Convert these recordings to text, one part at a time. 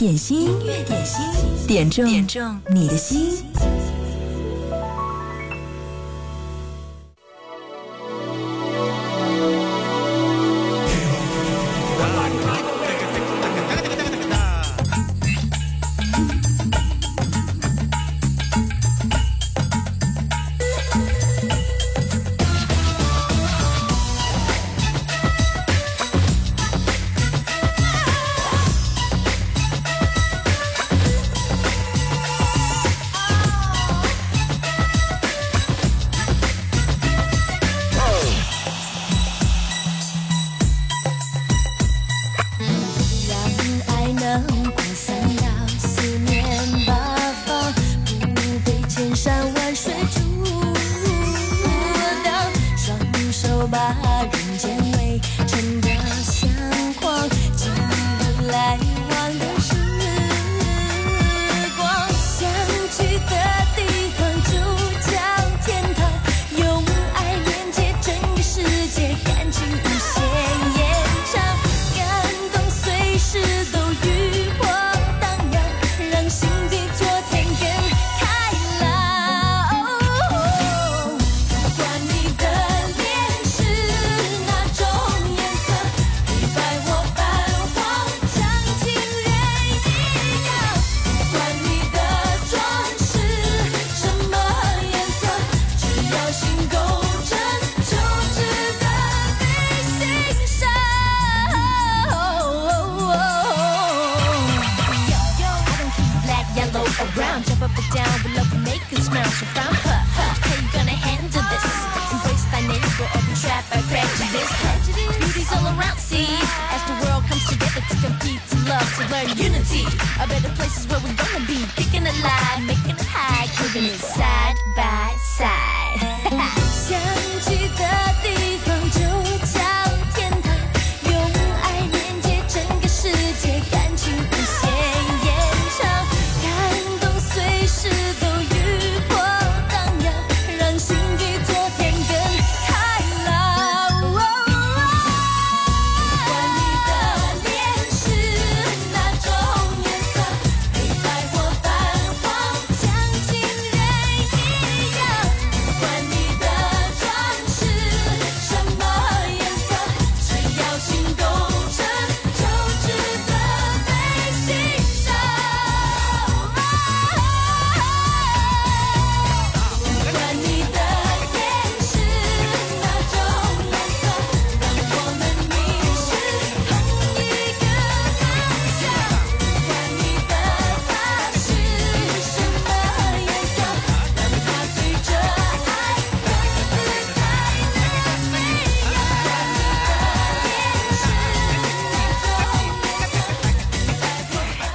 点心，音乐点心，点中点中你的心。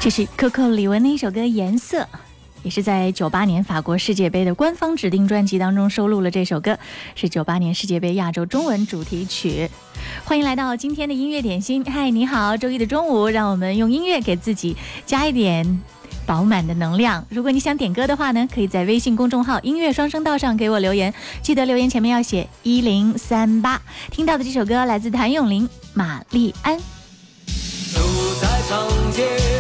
这是 Coco 李玟的一首歌《颜色》，也是在九八年法国世界杯的官方指定专辑当中收录了。这首歌是九八年世界杯亚洲中文主题曲。欢迎来到今天的音乐点心。嗨，你好，周一的中午，让我们用音乐给自己加一点饱满的能量。如果你想点歌的话呢，可以在微信公众号“音乐双声道”上给我留言，记得留言前面要写一零三八。听到的这首歌来自谭咏麟《玛丽安》。走在长街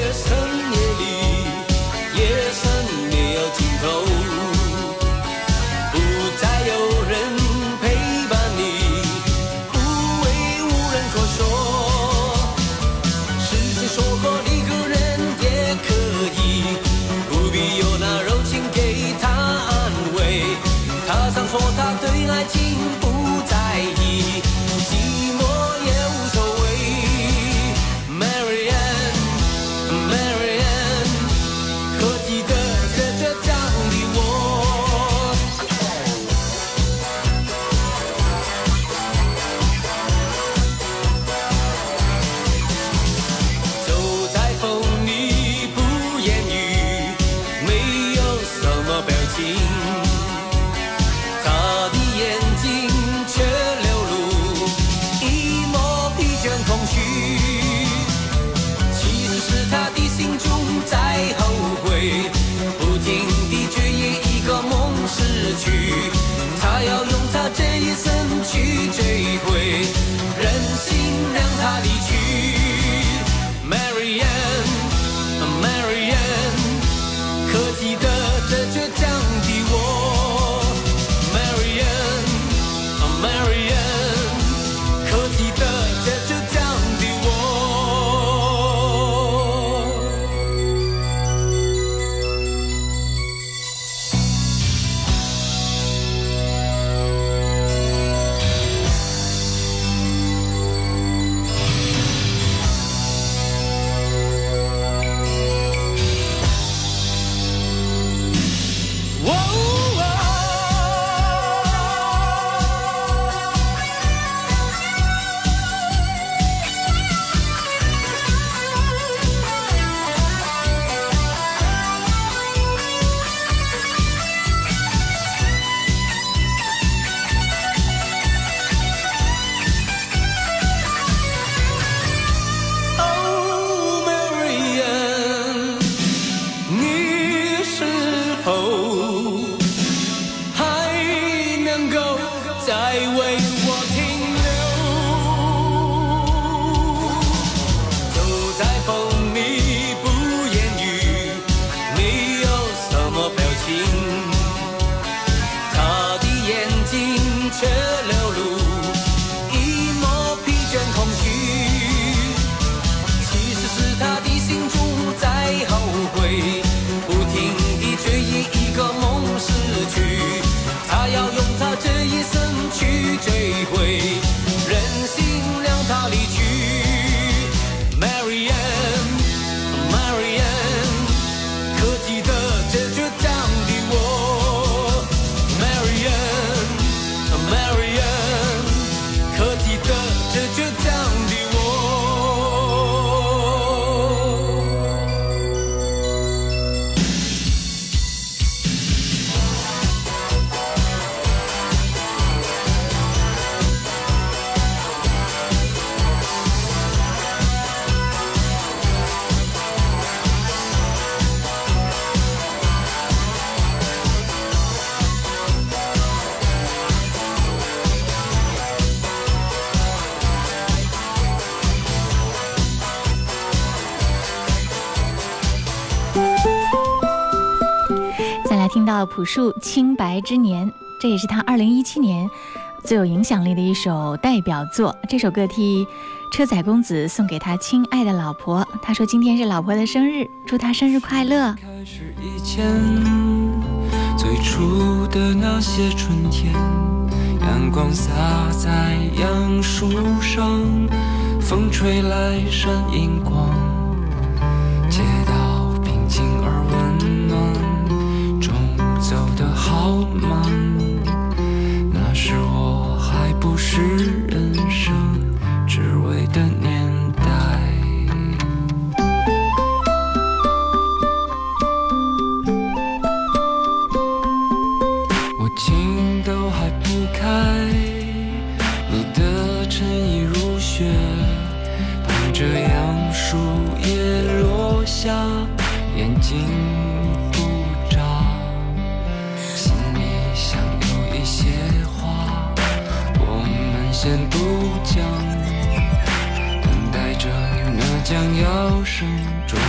朴树《清白之年》，这也是他二零一七年最有影响力的一首代表作。这首歌替车载公子送给他亲爱的老婆。他说今天是老婆的生日，祝她生日快乐。开始以前，最初的那些春天，阳光洒在杨树上，风吹来闪银光，得好慢。那是我还不是人生只为的年代。我情都还不开，你的衬衣如雪，伴着杨树叶落下，们先不讲，等待着那将要盛装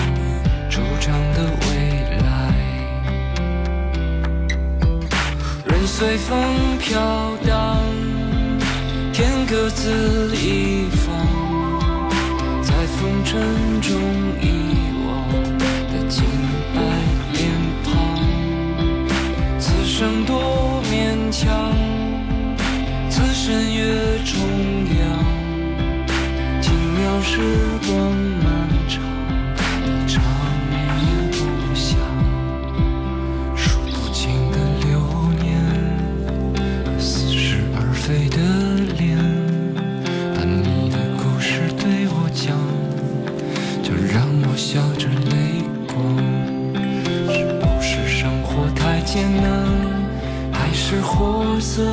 出场的未来。任随风飘荡，天各自一方，在风尘中遗忘的清白脸庞。此生多勉强，此身越重阳，轻描时光漫长，一场面不响。数不清的流年，似是而非的脸，把你的故事对我讲，就让我笑着泪光。是不是生活太艰难，还是活色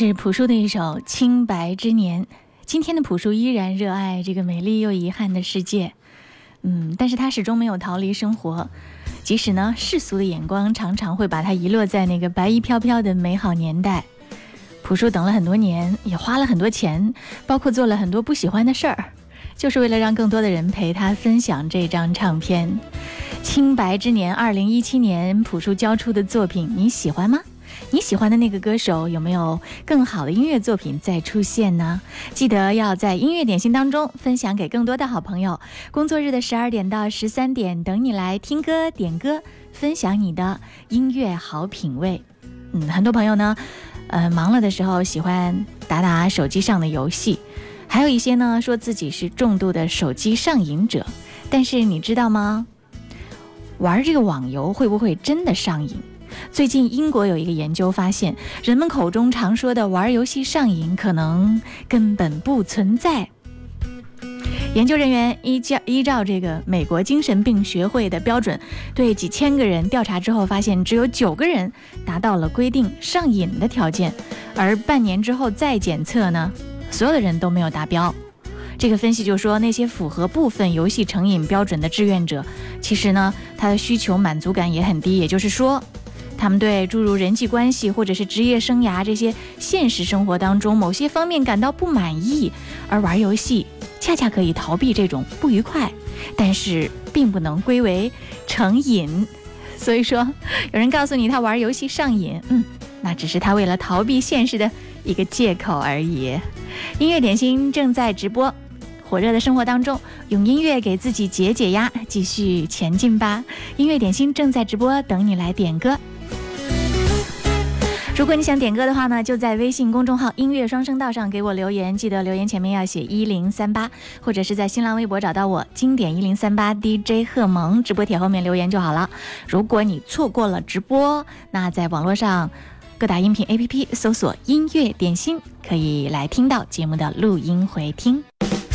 是朴树的一首《清白之年》。今天的朴树依然热爱这个美丽又遗憾的世界，嗯，但是他始终没有逃离生活，即使呢世俗的眼光常常会把他遗落在那个白衣飘飘的美好年代。朴树等了很多年，也花了很多钱，包括做了很多不喜欢的事儿，就是为了让更多的人陪他分享这张唱片《清白之年》。二零一七年，朴树交出的作品，你喜欢吗？你喜欢的那个歌手有没有更好的音乐作品再出现呢？记得要在音乐点心当中分享给更多的好朋友。工作日的十二点到十三点，等你来听歌、点歌，分享你的音乐好品味。嗯，很多朋友呢，呃，忙了的时候喜欢打打手机上的游戏，还有一些呢说自己是重度的手机上瘾者。但是你知道吗？玩这个网游会不会真的上瘾？最近，英国有一个研究发现，人们口中常说的玩游戏上瘾，可能根本不存在。研究人员依照依照这个美国精神病学会的标准，对几千个人调查之后，发现只有九个人达到了规定上瘾的条件，而半年之后再检测呢，所有的人都没有达标。这个分析就说，那些符合部分游戏成瘾标准的志愿者，其实呢，他的需求满足感也很低，也就是说。他们对诸如人际关系或者是职业生涯这些现实生活当中某些方面感到不满意，而玩游戏恰恰可以逃避这种不愉快，但是并不能归为成瘾。所以说，有人告诉你他玩游戏上瘾，嗯，那只是他为了逃避现实的一个借口而已。音乐点心正在直播，火热的生活当中，用音乐给自己解解压，继续前进吧。音乐点心正在直播，等你来点歌。如果你想点歌的话呢，就在微信公众号“音乐双声道”上给我留言，记得留言前面要写一零三八，或者是在新浪微博找到我“经典一零三八 DJ 贺萌”直播帖后面留言就好了。如果你错过了直播，那在网络上各大音频 APP 搜索“音乐点心”，可以来听到节目的录音回听。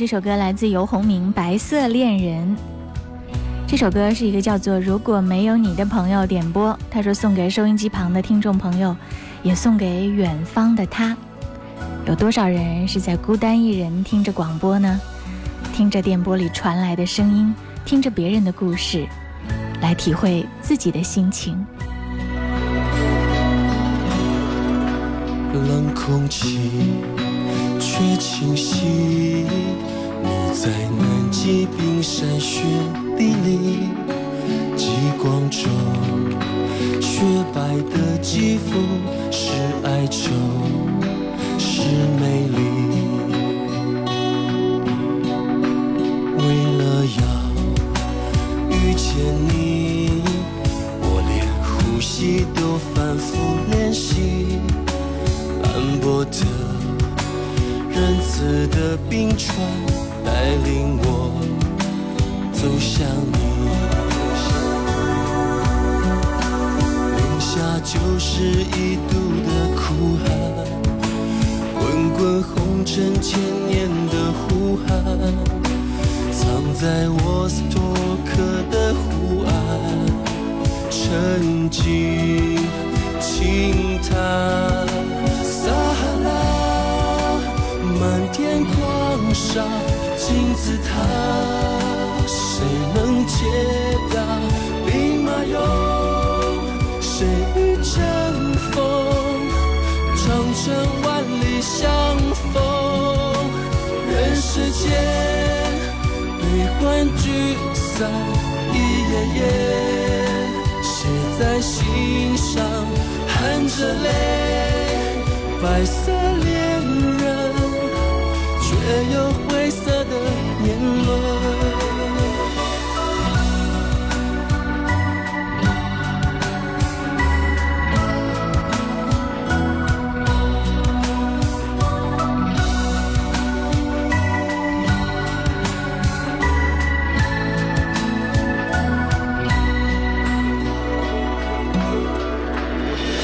这首歌来自游鸿明《白色恋人》。这首歌是一个叫做“如果没有你”的朋友点播，他说送给收音机旁的听众朋友，也送给远方的他。有多少人是在孤单一人听着广播呢？听着电波里传来的声音，听着别人的故事，来体会自己的心情。冷空气却清晰，在南极冰山雪地里，极光中雪白的肌肤是哀愁，是美丽。为了要遇见你，我连呼吸都反复练习。斑驳的、仁慈的冰川带领我走向你。零下九十一度的酷寒，滚滚红尘千年的呼喊，藏在我斯托克的湖岸，沉寂轻叹。撒哈拉，漫天狂沙，金字塔，谁能解答？兵马俑，谁与争锋？长城万里相逢，人世间悲欢聚散一页页，写在心上，含着泪。白色恋人，却有褪色的年轮，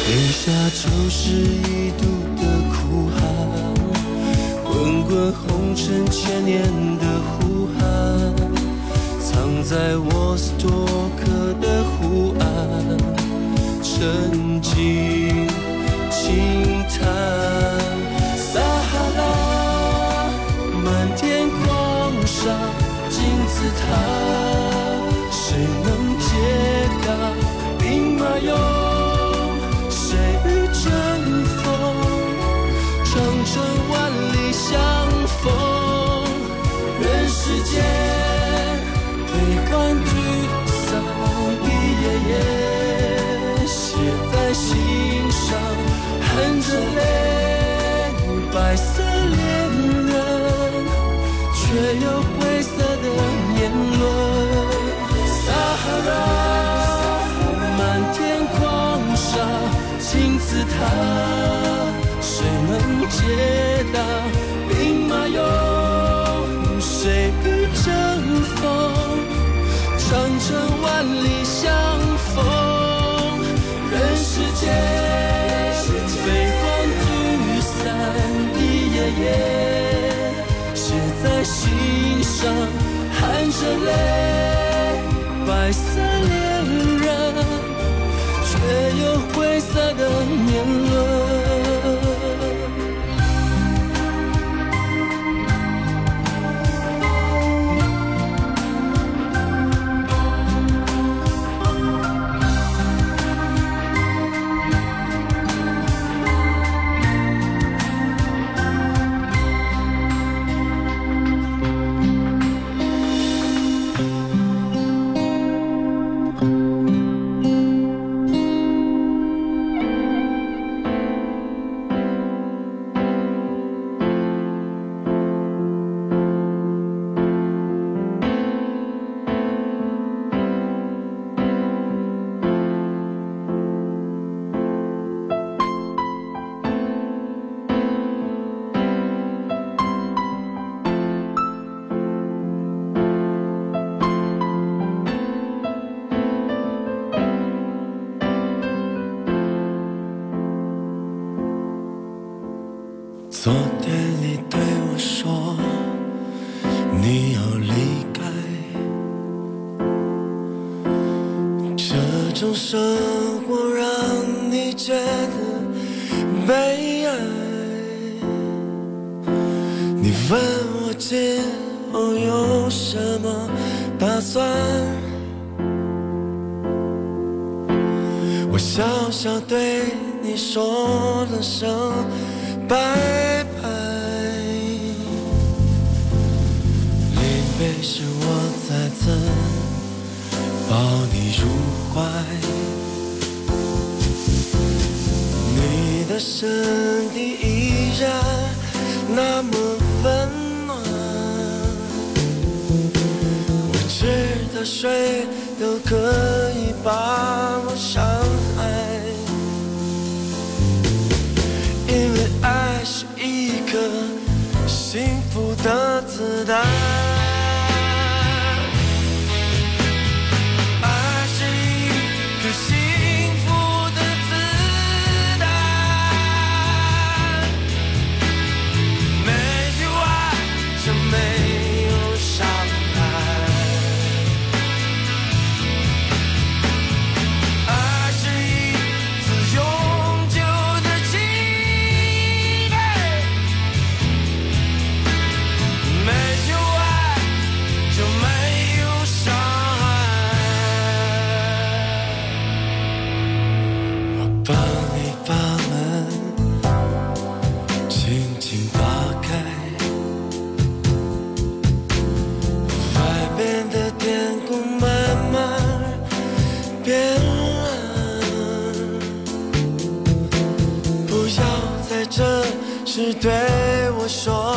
留下旧时。成千年的呼喊，藏在我斯托克的湖岸，沉静轻叹。撒哈拉，漫天狂沙，金字塔，金字塔，谁能解答？兵马俑，谁与争锋？长城万里相逢，人世间悲欢聚散，一页页写在心上，含着泪，白色，也有灰色的年轮。打算？我笑笑对你说了声拜拜。临别时我再次抱你入怀，你的身体依然那么温谁都可以把我伤害，因为爱是一颗幸福的子弹。是对我说。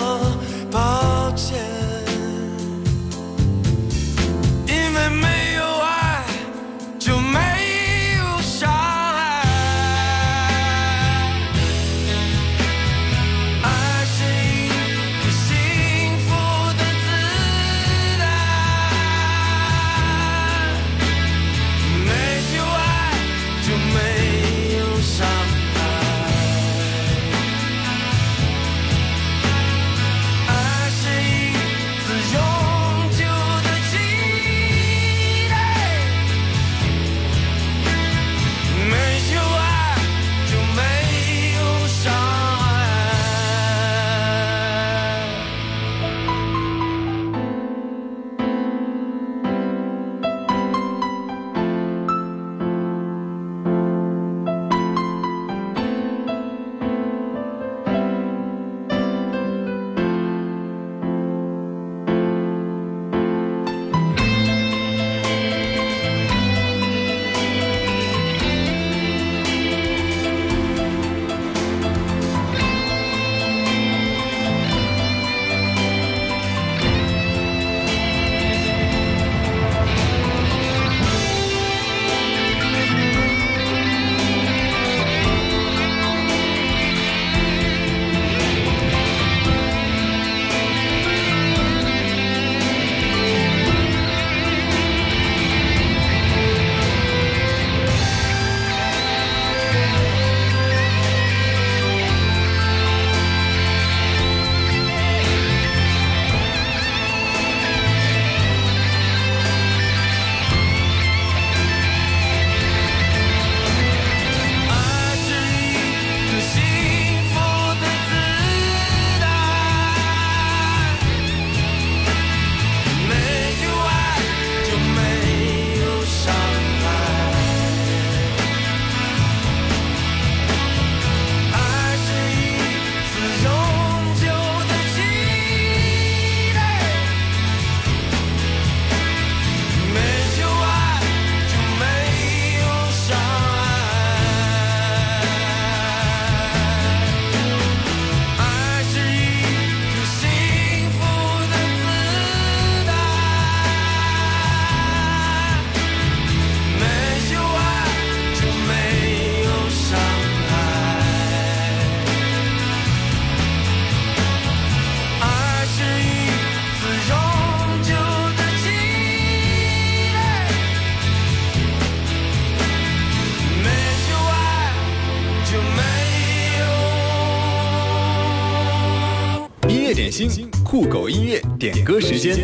酷狗音乐点歌时间。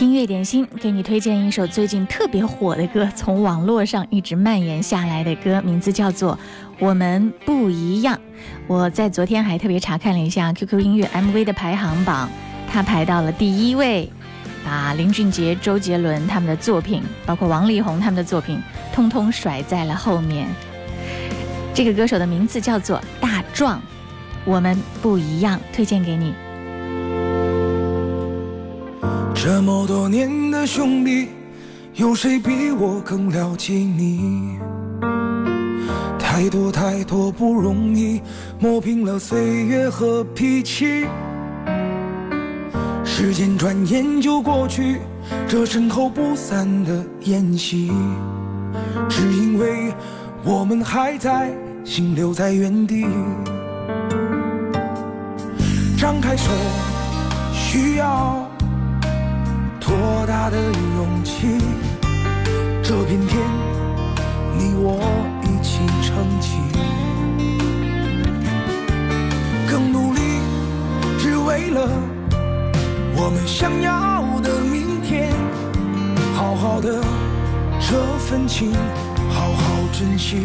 音乐点心给你推荐一首最近特别火的歌，从网络上一直蔓延下来的歌，名字叫做《我们不一样》。我在昨天还特别查看了一下 QQ 音乐 MV 的排行榜，它排到了第一位，把林俊杰、周杰伦他们的作品，包括王力宏他们的作品，通通甩在了后面。这个歌手的名字叫做大壮，我们不一样，推荐给你。这么多年的兄弟，有谁比我更了解你？太多太多不容易，磨平了岁月和脾气。时间转眼就过去，这身后不散的宴席，只因为我们还在，心留在原地。张开手，需要。多大的勇气？这片天，你我一起撑起。更努力，只为了我们想要的明天。好好的这份情，好好珍惜。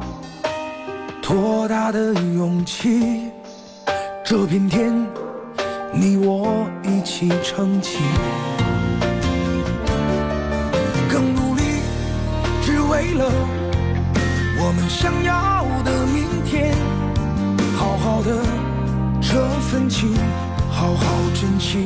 多大的勇气？这片天，你我一起撑起。更努力，只为了我们想要的明天，好好的这份情，好好珍惜。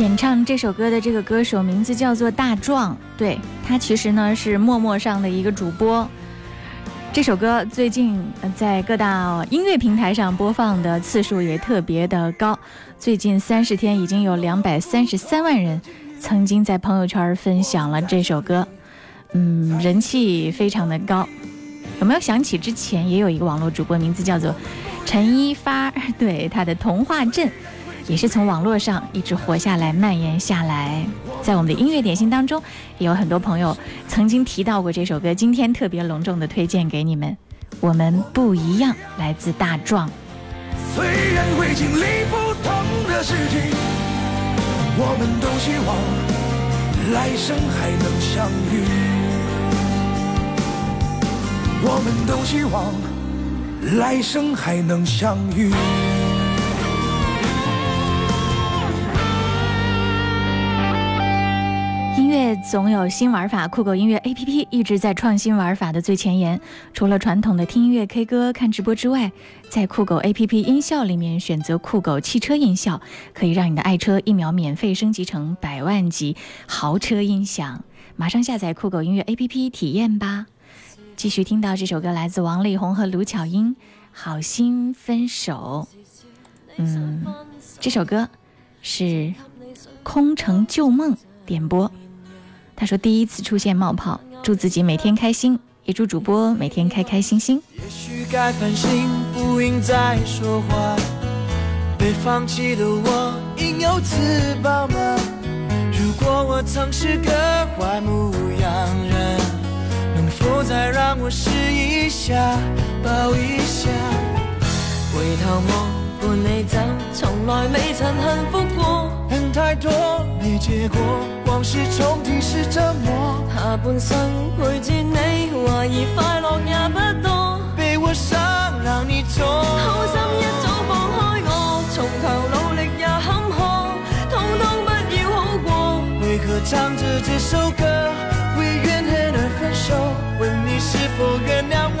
演唱这首歌的这个歌手名字叫做大壮，对他其实呢是陌陌上的一个主播。这首歌最近在各大音乐平台上播放的次数也特别的高，最近三十天已经有两百三十三万人曾经在朋友圈分享了这首歌，嗯，人气非常的高。有没有想起之前也有一个网络主播名字叫做陈一发？对，他的童话镇。也是从网络上一直活下来、蔓延下来，在我们的音乐点心当中，也有很多朋友曾经提到过这首歌。今天特别隆重的推荐给你们，《我们不一样》，来自大壮。虽然会经历不同的事情，我们都希望来生还能相遇。我们都希望来生还能相遇。总有新玩法，酷狗音乐 APP 一直在创新玩法的最前沿。除了传统的听音乐、K 歌、看直播之外，在酷狗 APP 音效里面选择酷狗汽车音效，可以让你的爱车一秒免费升级成百万级豪车音响。马上下载酷狗音乐 APP 体验吧。继续听到这首歌，来自王力宏和卢巧音，《好心分手》。嗯，这首歌是空城旧梦点播。他说第一次出现冒泡，祝自己每天开心，也祝主播每天开开心心。也许该反省，不应再说话。被放弃的我，应有自保吗？如果我曾是个坏牧羊人，能否再让我试一下，抱一下？回頭望，伴你走，從來未曾幸福。太多没结果，往事重提是折磨。下半生陪住你，懷疑快樂也不多。被我傷，讓你痛。好心一早放開我，從頭努力也坎坷，通通不要好過。为何唱着这首歌，为怨恨而分手？问你是否原谅我？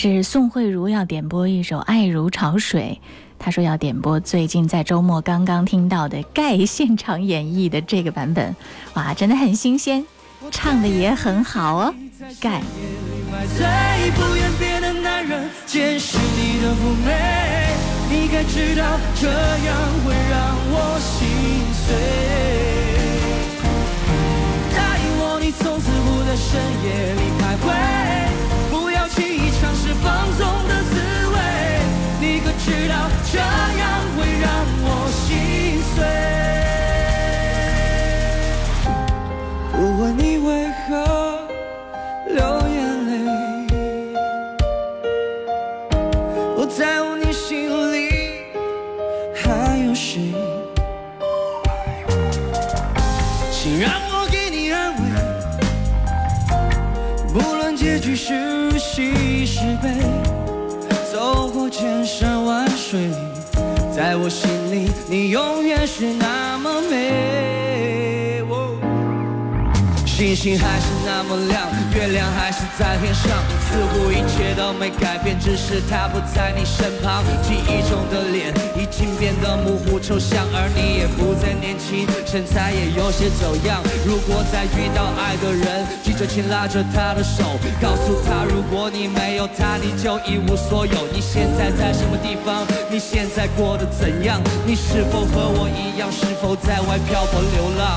是宋慧茹要点播一首《爱如潮水》，她说要点播最近在周末刚刚听到的盖现场演绎的这个版本，哇，真的很新鲜，唱的也很好哦，盖。最不愿别的男人见识你的妩媚，你该知道这样会让我心碎。答应我，你从此不在深夜里徘徊，尝试放纵的滋味。你可知道这样会让我心碎？不问你为何流眼泪。我在乎你心里还有谁？请让我给你安慰，不论结局是几十倍，走过千山万水，在我心里你永远是那么美。星星还是那么亮，月亮还是在天上，似乎一切都没改变，只是他不在你身旁。记忆中的脸已经变得模糊抽象，而你也不再年轻，身材也有些走样。如果再遇到爱的人，记着请拉着他的手，告诉他，如果你没有他，你就一无所有。你现在在什么地方？你现在过得怎样？你是否和我一样？是否在外漂泊流浪？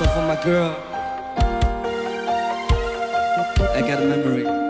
all for my girl. I got a memory.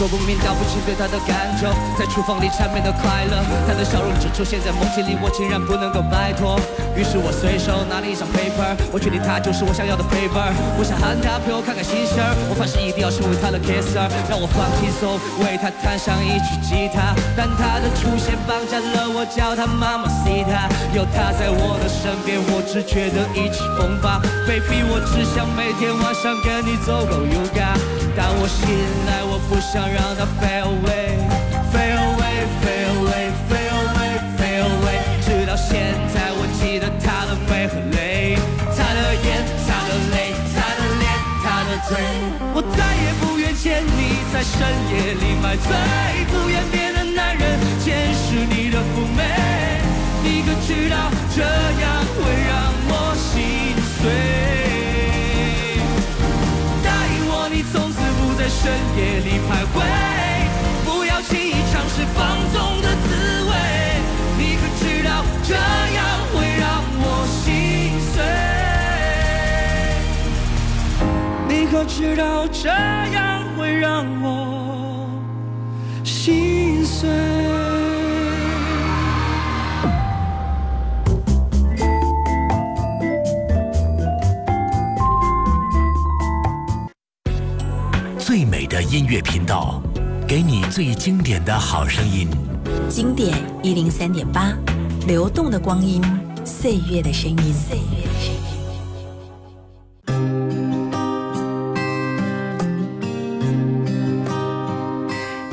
说不明道不清对他的感受，在厨房里缠绵的快乐，他的笑容只出现在梦境里，我竟然不能够摆脱。于是我随手拿了一张 paper，我确定他就是我想要的 paper，我想喊他陪我看看星星，我发誓一定要成为他的 kisser，让我放轻松，为他弹上一曲吉他。但他的出现绑架了我，叫他妈妈 see 他，有他在我的身边，我只觉得意气风发。Baby，我只想每天晚上跟你走够 yoga，但我醒来，我不想让他 fade away，fade away，fade away，fade away，fade away，直到现在，我记得他的背和泪，他的眼，他的泪，他的脸，他的嘴，我再也不愿见你在深夜里买醉，不愿别的男人见识你的妩媚，你可知道这深夜里徘徊，不要轻易尝试放纵的滋味。你可知道这样会让我心碎？你可知道这样会让我心碎？最经典的好声音。经典一零三点八，流动的光阴，岁月的声音。岁月的声音。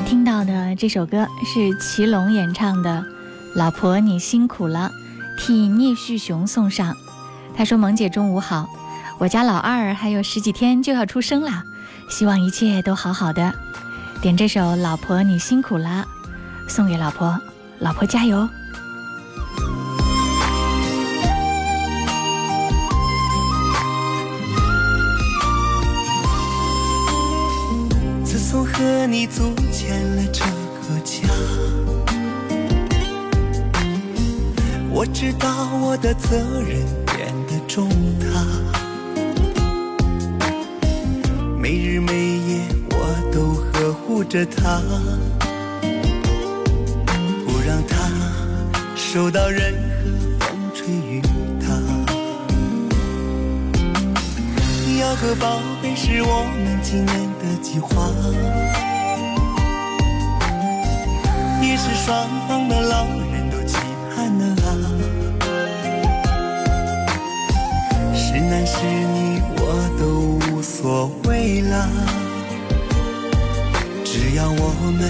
听到的这首歌是祁隆演唱的《老婆你辛苦了》，替聂旭雄送上。他说：“萌姐中午好，我家老二还有十几天就要出生了，希望一切都好好的。点这首《老婆你辛苦了》，送给老婆，老婆加油。”自从和你组建了这个家，我知道我的责任变得重大。着她，不让她受到任何风吹雨打。要个宝贝是我们今年的计划，也是双方的老人都期盼的啊。是男是女我都无所谓啦，我们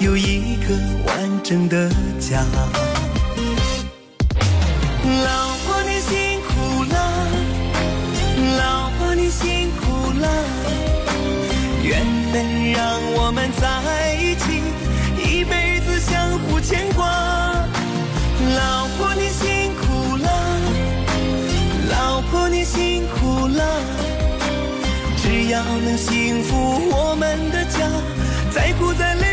有一个完整的家。老婆你辛苦了。老婆你辛苦了，缘分让我们在一起，一辈子相互牵挂。老婆你辛苦了，老婆你辛苦了，只要能幸福我们的家，再苦再累。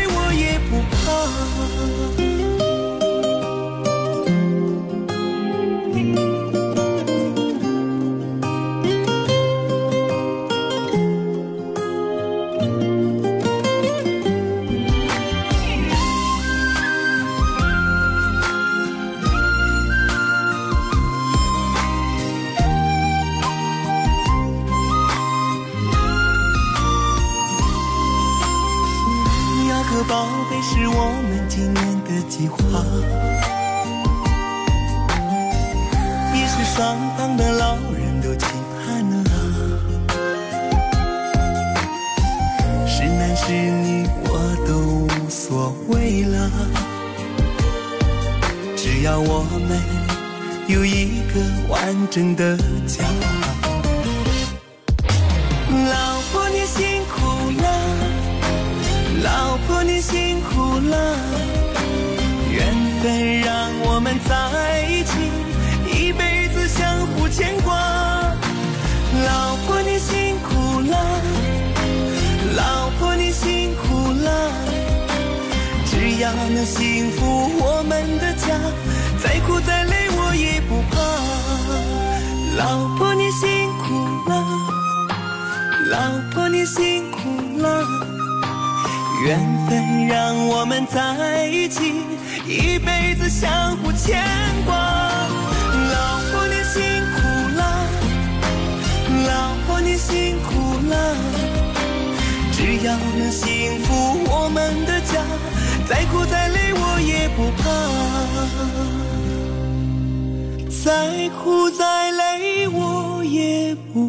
双方的老人都期盼啊。是男是女我都无所谓了，只要我们有一个完整的家。能幸福我们的家，再苦再累我也不怕。老婆你辛苦了，老婆你辛苦了。缘分让我们在一起，一辈子相互牵挂。老婆你辛苦了，老婆你辛苦了，只要能幸福我们的家，再苦再累我也不怕，再苦再累我也不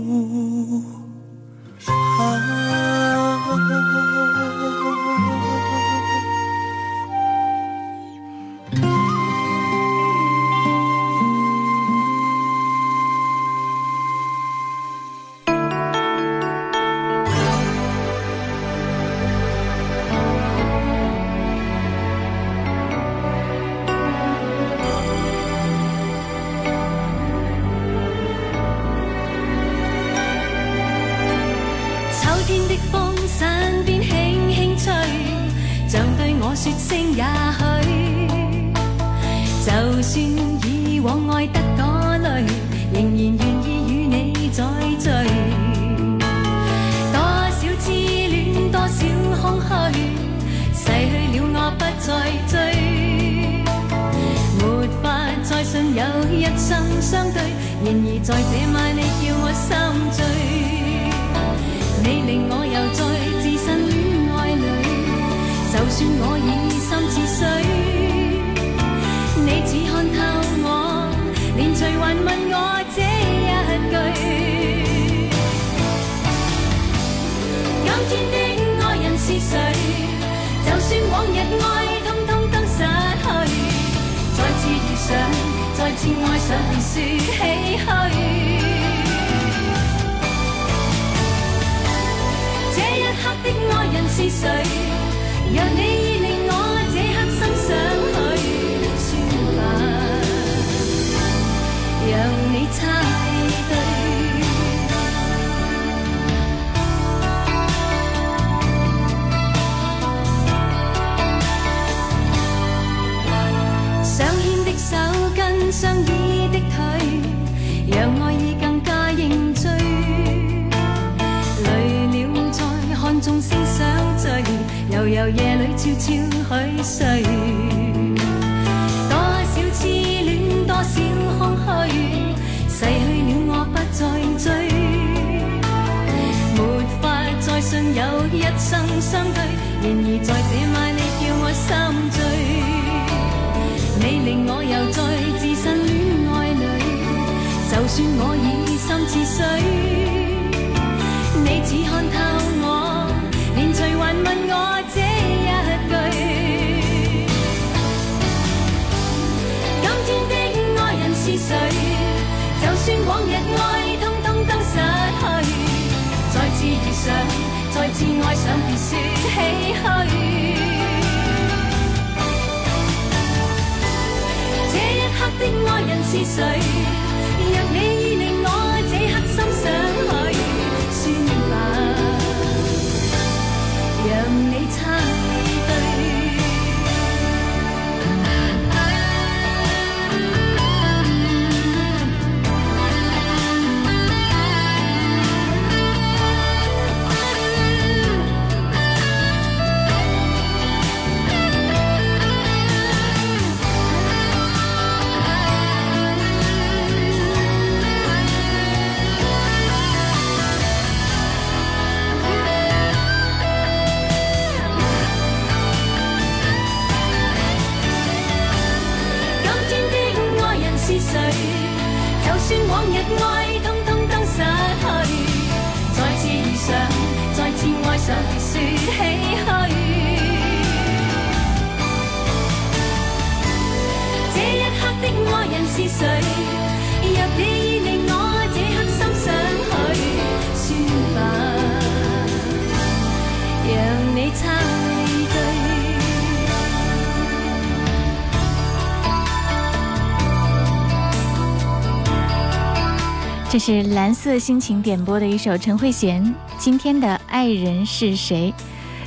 是蓝色心情点播的一首陈慧娴今天的爱人是谁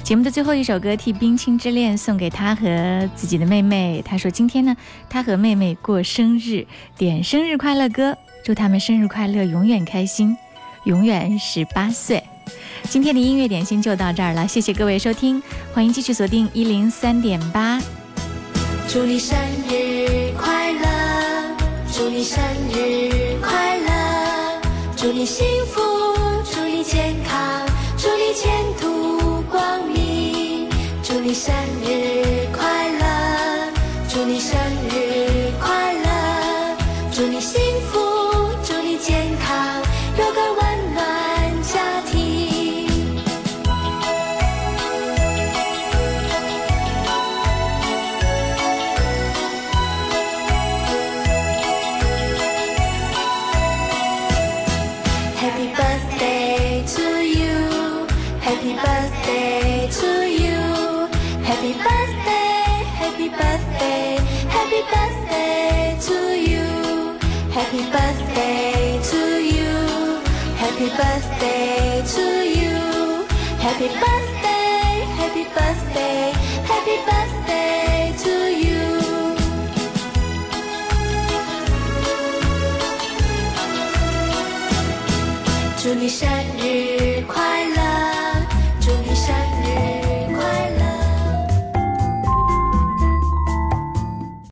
节目的最后一首歌替冰清之恋送给她和自己的妹妹她说今天呢她和妹妹过生日点生日快乐歌祝他们生日快乐永远开心永远十八岁。今天的音乐点心就到这儿了谢谢各位收听欢迎继续锁定一零三点八。祝你生日快乐祝你生日祝你幸福 birthday to you. Happy birthday, happy birthday, happy birthday to you! you. 祝你生。